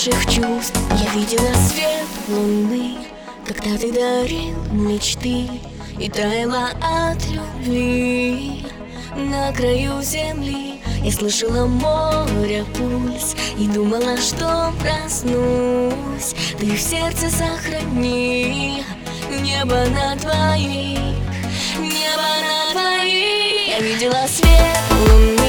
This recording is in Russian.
наших чувств. Я видела свет луны Когда ты дарил мечты И таяла от любви. На краю земли Я слышала море пульс И думала, что проснусь. Ты в сердце сохрани Небо на твоих Небо на твоих. Я видела свет луны.